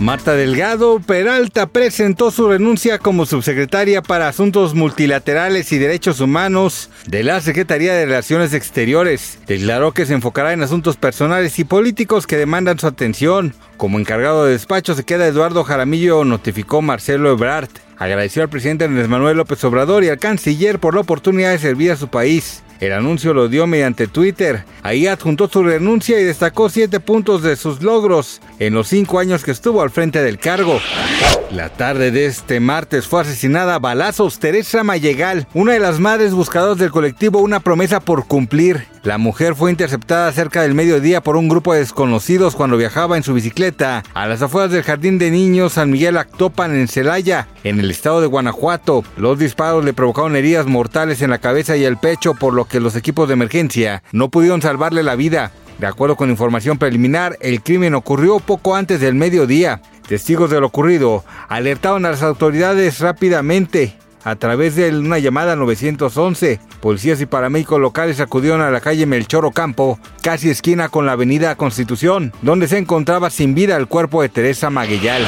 Marta Delgado Peralta presentó su renuncia como subsecretaria para Asuntos Multilaterales y Derechos Humanos de la Secretaría de Relaciones Exteriores. Declaró que se enfocará en asuntos personales y políticos que demandan su atención. Como encargado de despacho se queda Eduardo Jaramillo, notificó Marcelo Ebrard. Agradeció al presidente Andrés Manuel López Obrador y al canciller por la oportunidad de servir a su país. El anuncio lo dio mediante Twitter. Ahí adjuntó su renuncia y destacó siete puntos de sus logros en los cinco años que estuvo al frente del cargo. La tarde de este martes fue asesinada a balazos Teresa Mayegal, una de las madres buscadoras del colectivo Una promesa por cumplir. La mujer fue interceptada cerca del mediodía por un grupo de desconocidos cuando viajaba en su bicicleta a las afueras del Jardín de Niños San Miguel Actopan en Celaya, en el estado de Guanajuato. Los disparos le provocaron heridas mortales en la cabeza y el pecho, por lo que los equipos de emergencia no pudieron salvarle la vida. De acuerdo con información preliminar, el crimen ocurrió poco antes del mediodía. Testigos de lo ocurrido alertaron a las autoridades rápidamente a través de una llamada 911. Policías y paramédicos locales acudieron a la calle Melchor Ocampo, casi esquina con la avenida Constitución, donde se encontraba sin vida el cuerpo de Teresa Maguellal.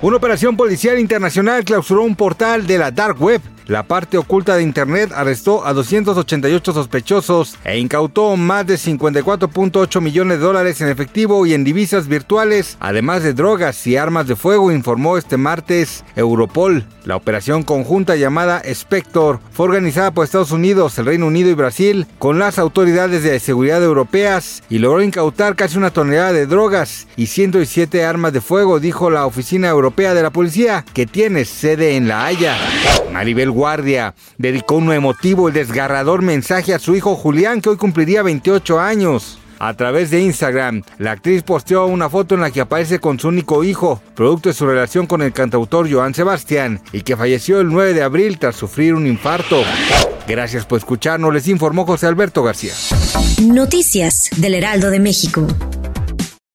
Una operación policial internacional clausuró un portal de la Dark Web la parte oculta de Internet arrestó a 288 sospechosos e incautó más de 54.8 millones de dólares en efectivo y en divisas virtuales, además de drogas y armas de fuego, informó este martes Europol. La operación conjunta llamada Spector fue organizada por Estados Unidos, el Reino Unido y Brasil con las autoridades de seguridad europeas y logró incautar casi una tonelada de drogas y 107 armas de fuego, dijo la Oficina Europea de la Policía, que tiene sede en La Haya. Maribel Guardia dedicó un emotivo y desgarrador mensaje a su hijo Julián, que hoy cumpliría 28 años. A través de Instagram, la actriz posteó una foto en la que aparece con su único hijo, producto de su relación con el cantautor Joan Sebastián, y que falleció el 9 de abril tras sufrir un infarto. Gracias por escucharnos, les informó José Alberto García. Noticias del Heraldo de México.